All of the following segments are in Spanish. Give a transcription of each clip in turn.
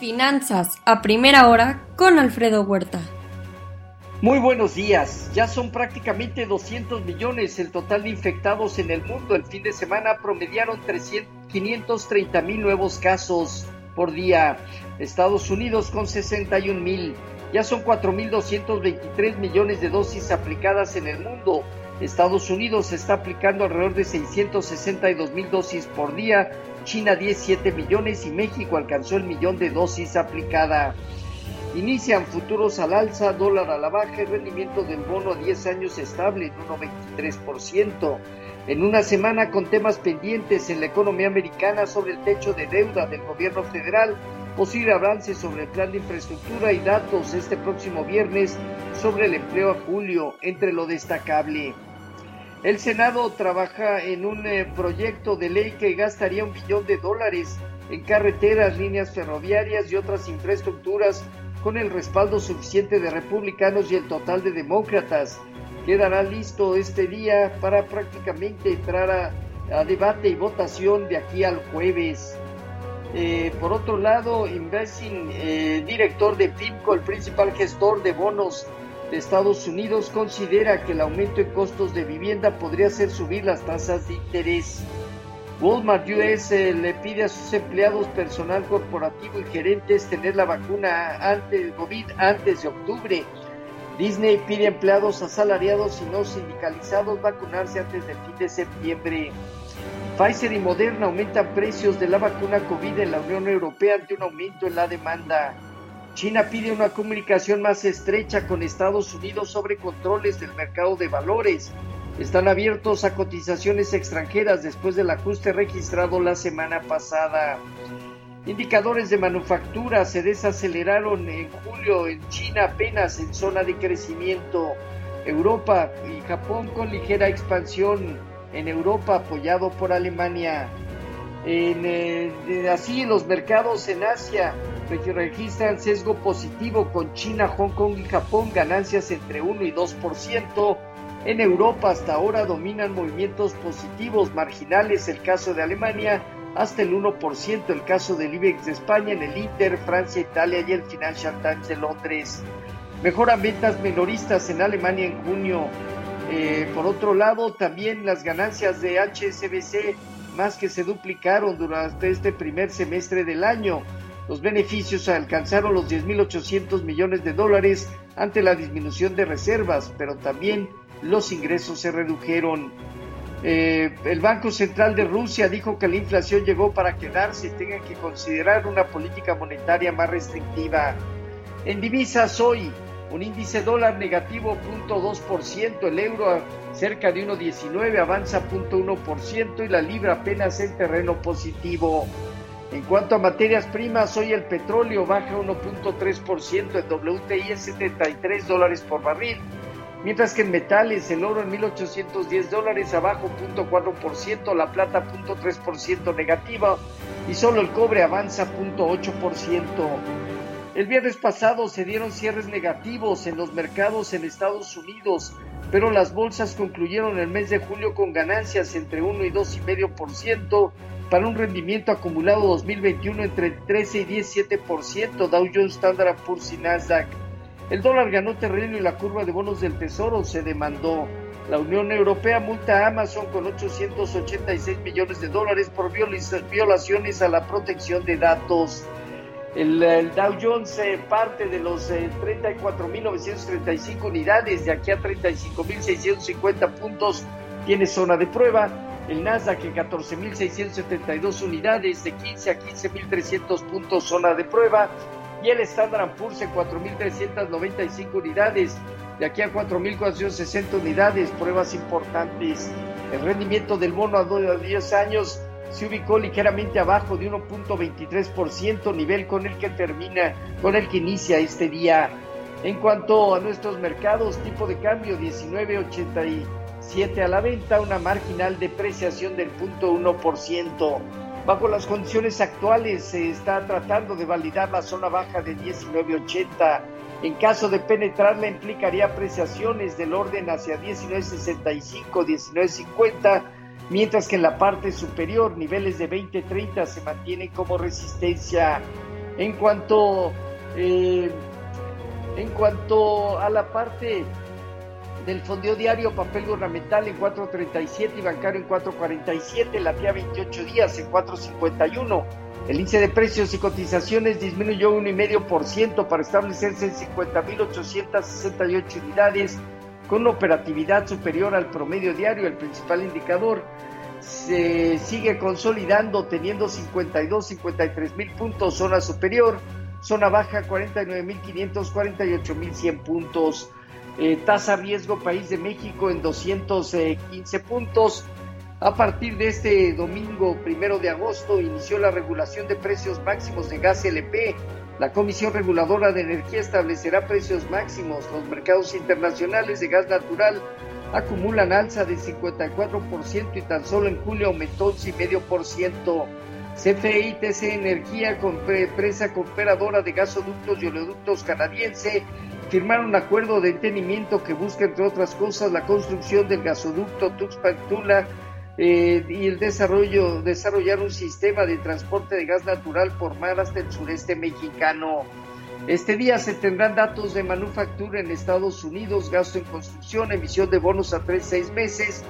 Finanzas a primera hora con Alfredo Huerta. Muy buenos días. Ya son prácticamente 200 millones el total de infectados en el mundo. El fin de semana promediaron 530 mil nuevos casos por día. Estados Unidos con 61 mil. Ya son 4.223 millones de dosis aplicadas en el mundo. Estados Unidos está aplicando alrededor de 662 mil dosis por día, China 17 millones y México alcanzó el millón de dosis aplicada. Inician futuros al alza, dólar a la baja y rendimiento del bono a 10 años estable en 1,23%. En una semana con temas pendientes en la economía americana sobre el techo de deuda del gobierno federal, posible avance sobre el plan de infraestructura y datos este próximo viernes sobre el empleo a julio, entre lo destacable. El Senado trabaja en un eh, proyecto de ley que gastaría un billón de dólares en carreteras, líneas ferroviarias y otras infraestructuras con el respaldo suficiente de republicanos y el total de demócratas. Quedará listo este día para prácticamente entrar a, debate y votación de aquí al jueves. Eh, por otro lado, Investing, eh, director de PIMCO, el principal gestor de bonos de Estados Unidos considera que el aumento en costos de vivienda podría hacer subir las tasas de interés. Walmart US le pide a sus empleados, personal corporativo y gerentes tener la vacuna ante COVID antes de octubre. Disney pide a empleados asalariados y no sindicalizados vacunarse antes del fin de septiembre. Pfizer y Moderna aumentan precios de la vacuna COVID en la Unión Europea ante un aumento en la demanda. China pide una comunicación más estrecha con Estados Unidos sobre controles del mercado de valores. Están abiertos a cotizaciones extranjeras después del ajuste registrado la semana pasada. Indicadores de manufactura se desaceleraron en julio en China apenas en zona de crecimiento. Europa y Japón con ligera expansión. En Europa apoyado por Alemania. Eh, así los mercados en Asia registran sesgo positivo con China, Hong Kong y Japón, ganancias entre 1 y 2%. En Europa hasta ahora dominan movimientos positivos marginales, el caso de Alemania hasta el 1%, el caso del IBEX de España, en el Inter, Francia, Italia y el Financial Times de Londres. Mejoran ventas menoristas en Alemania en junio. Eh, por otro lado, también las ganancias de HSBC más que se duplicaron durante este primer semestre del año. Los beneficios alcanzaron los 10.800 millones de dólares ante la disminución de reservas, pero también los ingresos se redujeron. Eh, el Banco Central de Rusia dijo que la inflación llegó para quedarse y tengan que considerar una política monetaria más restrictiva. En divisas hoy, un índice dólar negativo 0.2%, el euro cerca de 1.19 avanza 0.1% y la libra apenas en terreno positivo. En cuanto a materias primas, hoy el petróleo baja 1.3%, el WTI es 73 dólares por barril, mientras que en metales el oro en 1.810 dólares abajo 0.4%, la plata 0.3% negativa y solo el cobre avanza 0.8%. El viernes pasado se dieron cierres negativos en los mercados en Estados Unidos, pero las bolsas concluyeron el mes de julio con ganancias entre 1 y 2,5% para un rendimiento acumulado 2021 entre 13 y 17%, Dow Jones, Standard Poor's y Nasdaq. El dólar ganó terreno y la curva de bonos del Tesoro se demandó. La Unión Europea multa a Amazon con 886 millones de dólares por violaciones a la protección de datos. El, Dow Jones eh, parte de los 34.935 eh, unidades, de aquí a 35.650 puntos tiene zona de prueba. El Nasdaq en 14.672 unidades, de 15 a 15.300 puntos zona de prueba. Y el Standard Poor's en 4.395 unidades, de aquí a 4.460 unidades, pruebas importantes. El rendimiento del bono a 10 años se ubicó ligeramente abajo de 1.23%, nivel con el que termina, con el que inicia este día. En cuanto a nuestros mercados, tipo de cambio 19.87 a la venta, una marginal depreciación del 0.1%. Bajo las condiciones actuales se está tratando de validar la zona baja de 19.80. En caso de penetrarla implicaría apreciaciones del orden hacia 19.65, 19.50 mientras que en la parte superior niveles de 20-30 se mantienen como resistencia. En cuanto, eh, en cuanto a la parte del fondeo diario, papel gubernamental en 4.37 y bancario en 4.47, la TIA 28 días en 4.51. El índice de precios y cotizaciones disminuyó 1,5% para establecerse en 50.868 unidades con operatividad superior al promedio diario. El principal indicador se sigue consolidando teniendo 52, 53 mil puntos, zona superior, zona baja 49 mil 500, 48 mil 100 puntos. Eh, tasa riesgo país de México en 215 puntos. A partir de este domingo primero de agosto inició la regulación de precios máximos de gas LP. La Comisión Reguladora de Energía establecerá precios máximos. Los mercados internacionales de gas natural acumulan alza de 54% y tan solo en julio aumentó 11,5%. CFE TC Energía, empresa cooperadora de gasoductos y oleoductos canadiense, firmaron un acuerdo de entendimiento que busca, entre otras cosas, la construcción del gasoducto Tuxpan-Tula eh, y el desarrollo, desarrollar un sistema de transporte de gas natural por mar hasta el sureste mexicano. Este día se tendrán datos de manufactura en Estados Unidos, gasto en construcción, emisión de bonos a tres, seis meses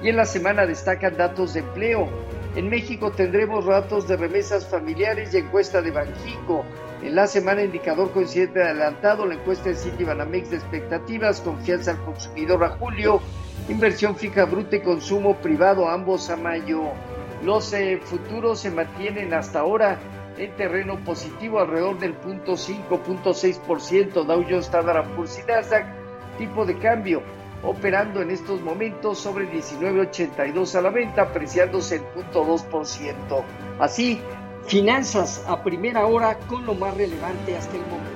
y en la semana destacan datos de empleo. En México tendremos datos de remesas familiares y encuesta de Banjico. En la semana indicador coincidente adelantado, la encuesta de Citibanamex de expectativas, confianza al consumidor a julio Inversión fija bruta y consumo privado, ambos a mayo. Los eh, futuros se mantienen hasta ahora en terreno positivo alrededor del 0.5-0.6%. Dow Jones, Standard Poor's y Nasdaq, tipo de cambio operando en estos momentos sobre 19.82 a la venta, apreciándose el 0.2%. Así, finanzas a primera hora con lo más relevante hasta el momento.